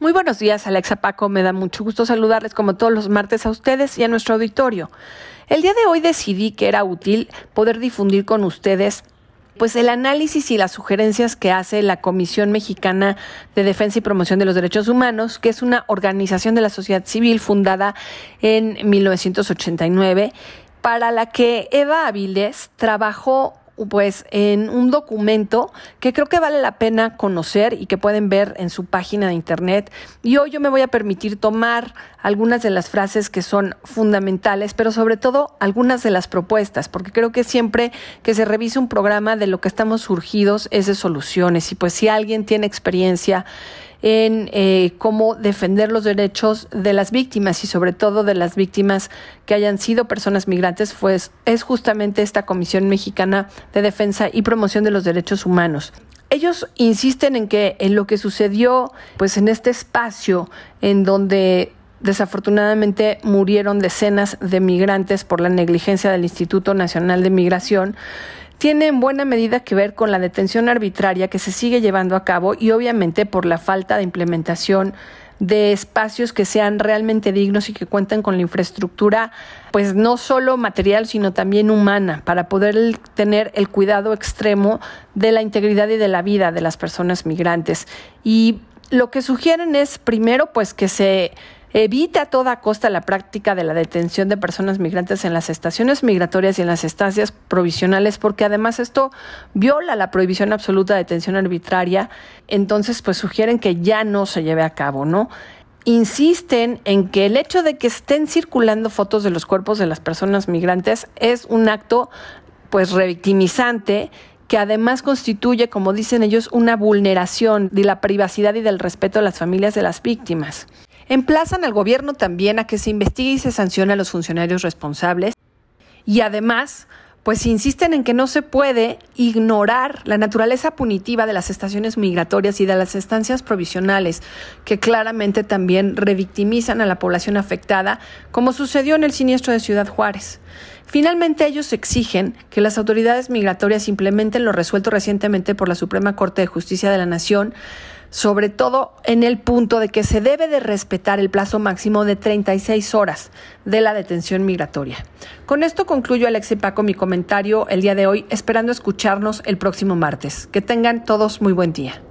Muy buenos días, Alexa Paco. Me da mucho gusto saludarles como todos los martes a ustedes y a nuestro auditorio. El día de hoy decidí que era útil poder difundir con ustedes pues el análisis y las sugerencias que hace la Comisión Mexicana de Defensa y Promoción de los Derechos Humanos, que es una organización de la sociedad civil fundada en 1989, para la que Eva Avilés trabajó pues en un documento que creo que vale la pena conocer y que pueden ver en su página de internet. Y hoy yo me voy a permitir tomar algunas de las frases que son fundamentales, pero sobre todo algunas de las propuestas, porque creo que siempre que se revise un programa de lo que estamos surgidos es de soluciones. Y pues si alguien tiene experiencia en eh, cómo defender los derechos de las víctimas y sobre todo de las víctimas que hayan sido personas migrantes, pues es justamente esta Comisión Mexicana de Defensa y Promoción de los Derechos Humanos. Ellos insisten en que en lo que sucedió pues en este espacio en donde desafortunadamente murieron decenas de migrantes por la negligencia del Instituto Nacional de Migración, tiene en buena medida que ver con la detención arbitraria que se sigue llevando a cabo y obviamente por la falta de implementación de espacios que sean realmente dignos y que cuenten con la infraestructura, pues no solo material, sino también humana, para poder tener el cuidado extremo de la integridad y de la vida de las personas migrantes. Y lo que sugieren es, primero, pues que se Evita a toda costa la práctica de la detención de personas migrantes en las estaciones migratorias y en las estancias provisionales, porque además esto viola la prohibición absoluta de detención arbitraria. Entonces, pues sugieren que ya no se lleve a cabo, ¿no? Insisten en que el hecho de que estén circulando fotos de los cuerpos de las personas migrantes es un acto, pues, revictimizante que además constituye, como dicen ellos, una vulneración de la privacidad y del respeto a las familias de las víctimas. Emplazan al gobierno también a que se investigue y se sancione a los funcionarios responsables y además pues insisten en que no se puede ignorar la naturaleza punitiva de las estaciones migratorias y de las estancias provisionales, que claramente también revictimizan a la población afectada, como sucedió en el siniestro de Ciudad Juárez. Finalmente, ellos exigen que las autoridades migratorias implementen lo resuelto recientemente por la Suprema Corte de Justicia de la Nación, sobre todo en el punto de que se debe de respetar el plazo máximo de 36 horas de la detención migratoria. Con esto concluyo, Alex Paco, mi comentario el día de hoy, esperando escucharnos el próximo martes. Que tengan todos muy buen día.